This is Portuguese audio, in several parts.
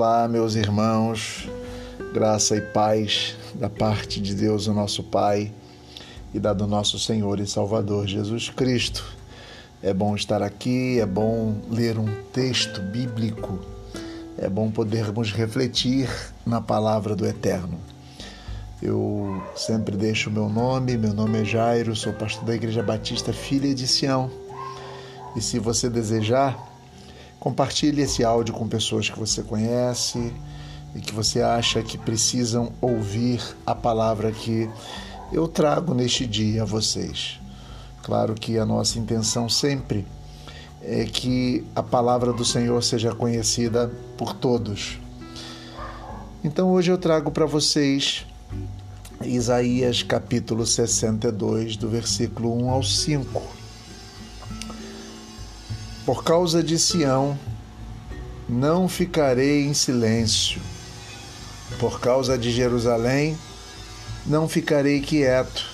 Olá, meus irmãos, graça e paz da parte de Deus, o nosso Pai, e da do nosso Senhor e Salvador Jesus Cristo. É bom estar aqui, é bom ler um texto bíblico, é bom podermos refletir na palavra do Eterno. Eu sempre deixo meu nome, meu nome é Jairo, sou pastor da Igreja Batista Filha de Sião. E se você desejar, Compartilhe esse áudio com pessoas que você conhece e que você acha que precisam ouvir a palavra que eu trago neste dia a vocês. Claro que a nossa intenção sempre é que a palavra do Senhor seja conhecida por todos. Então hoje eu trago para vocês Isaías capítulo 62, do versículo 1 ao 5 por causa de Sião, não ficarei em silêncio. Por causa de Jerusalém, não ficarei quieto.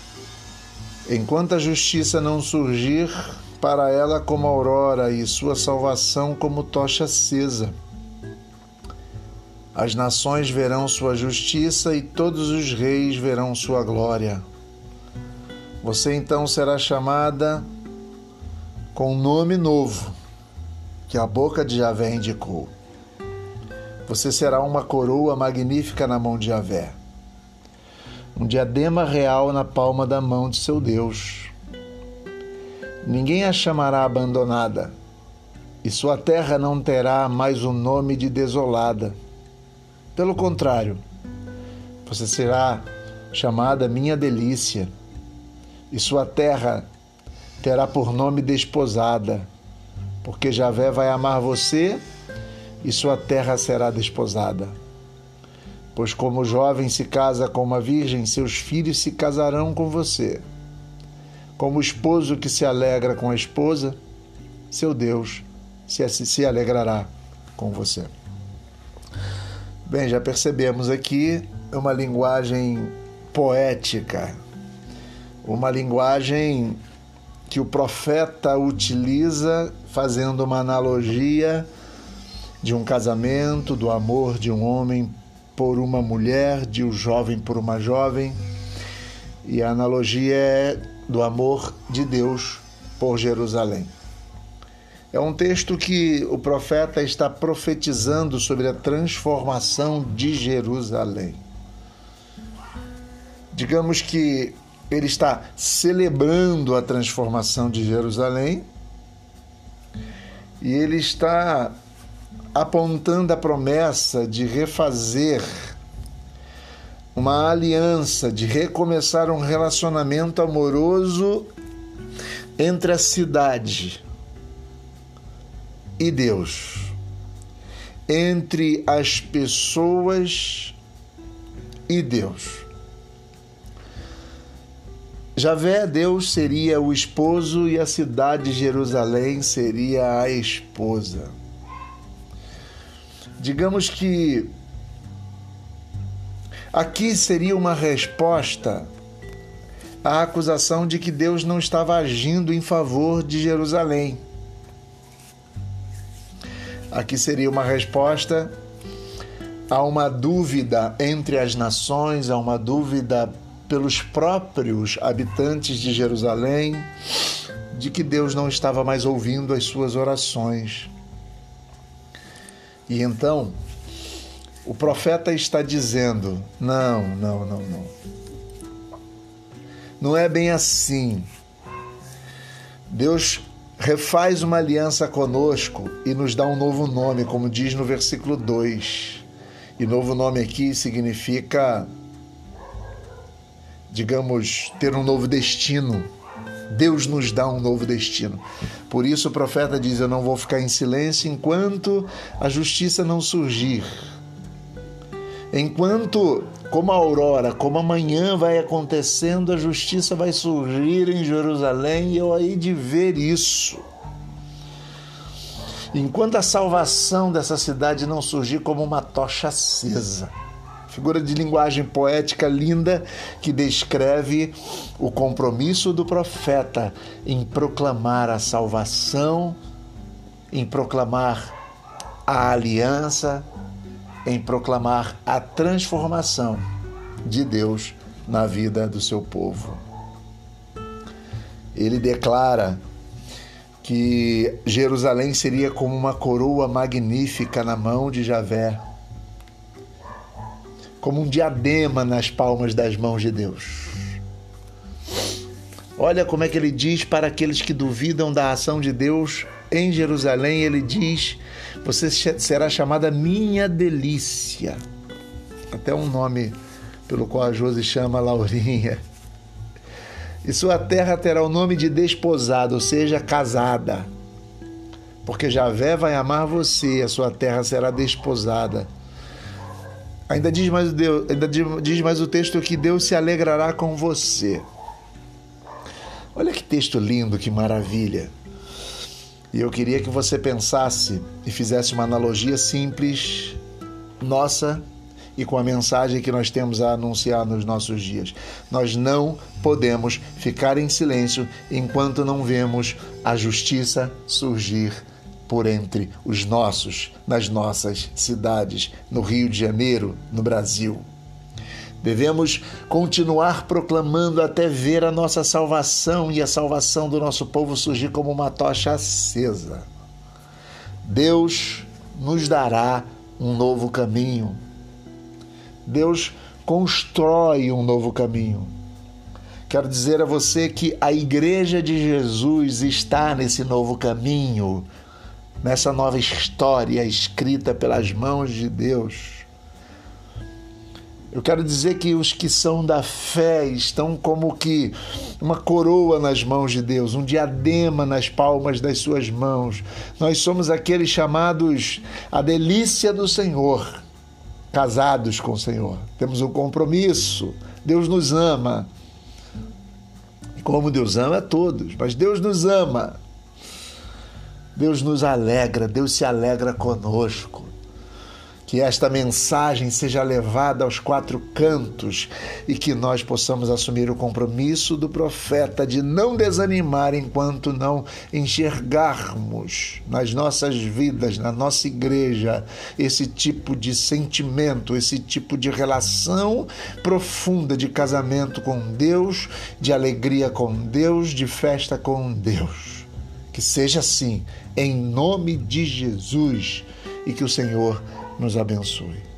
Enquanto a justiça não surgir para ela como aurora e sua salvação como tocha acesa. As nações verão sua justiça e todos os reis verão sua glória. Você então será chamada com um nome novo que a boca de Javé indicou. Você será uma coroa magnífica na mão de Javé, um diadema real na palma da mão de seu Deus. Ninguém a chamará abandonada, e sua terra não terá mais o nome de desolada. Pelo contrário, você será chamada minha delícia, e sua terra terá por nome desposada porque Javé vai amar você e sua terra será desposada. Pois como o jovem se casa com uma virgem, seus filhos se casarão com você. Como o esposo que se alegra com a esposa, seu Deus se, se alegrará com você. Bem, já percebemos aqui uma linguagem poética, uma linguagem que o profeta utiliza fazendo uma analogia de um casamento, do amor de um homem por uma mulher, de um jovem por uma jovem. E a analogia é do amor de Deus por Jerusalém. É um texto que o profeta está profetizando sobre a transformação de Jerusalém. Digamos que ele está celebrando a transformação de Jerusalém e ele está apontando a promessa de refazer uma aliança, de recomeçar um relacionamento amoroso entre a cidade e Deus, entre as pessoas e Deus. Javé, Deus, seria o esposo e a cidade de Jerusalém seria a esposa. Digamos que aqui seria uma resposta à acusação de que Deus não estava agindo em favor de Jerusalém. Aqui seria uma resposta a uma dúvida entre as nações, a uma dúvida pelos próprios habitantes de Jerusalém de que Deus não estava mais ouvindo as suas orações. E então, o profeta está dizendo: não, não, não, não. Não é bem assim. Deus refaz uma aliança conosco e nos dá um novo nome, como diz no versículo 2. E novo nome aqui significa digamos, ter um novo destino. Deus nos dá um novo destino. Por isso o profeta diz: Eu não vou ficar em silêncio enquanto a justiça não surgir. Enquanto, como a aurora, como amanhã vai acontecendo, a justiça vai surgir em Jerusalém e eu aí de ver isso. Enquanto a salvação dessa cidade não surgir como uma tocha acesa figura de linguagem poética linda que descreve o compromisso do profeta em proclamar a salvação, em proclamar a aliança, em proclamar a transformação de Deus na vida do seu povo. Ele declara que Jerusalém seria como uma coroa magnífica na mão de Javé, como um diadema nas palmas das mãos de Deus. Olha como é que ele diz para aqueles que duvidam da ação de Deus em Jerusalém, ele diz: Você será chamada minha delícia. Até um nome pelo qual a Josi chama Laurinha. E sua terra terá o nome de desposada, ou seja, casada. Porque Javé vai amar você, a sua terra será desposada. Ainda diz mais, Deus, ainda diz mais o texto que Deus se alegrará com você. Olha que texto lindo, que maravilha. E eu queria que você pensasse e fizesse uma analogia simples, nossa, e com a mensagem que nós temos a anunciar nos nossos dias. Nós não podemos ficar em silêncio enquanto não vemos a justiça surgir por entre os nossos, nas nossas cidades, no Rio de Janeiro, no Brasil. Devemos continuar proclamando até ver a nossa salvação e a salvação do nosso povo surgir como uma tocha acesa. Deus nos dará um novo caminho. Deus constrói um novo caminho. Quero dizer a você que a Igreja de Jesus está nesse novo caminho, nessa nova história escrita pelas mãos de Deus. Eu quero dizer que os que são da fé estão como que uma coroa nas mãos de Deus, um diadema nas palmas das suas mãos. Nós somos aqueles chamados a delícia do Senhor, casados com o Senhor. Temos um compromisso. Deus nos ama. Como Deus ama a todos, mas Deus nos ama. Deus nos alegra, Deus se alegra conosco que esta mensagem seja levada aos quatro cantos e que nós possamos assumir o compromisso do profeta de não desanimar enquanto não enxergarmos nas nossas vidas, na nossa igreja, esse tipo de sentimento, esse tipo de relação profunda de casamento com Deus, de alegria com Deus, de festa com Deus. Que seja assim, em nome de Jesus, e que o Senhor nos abençoe.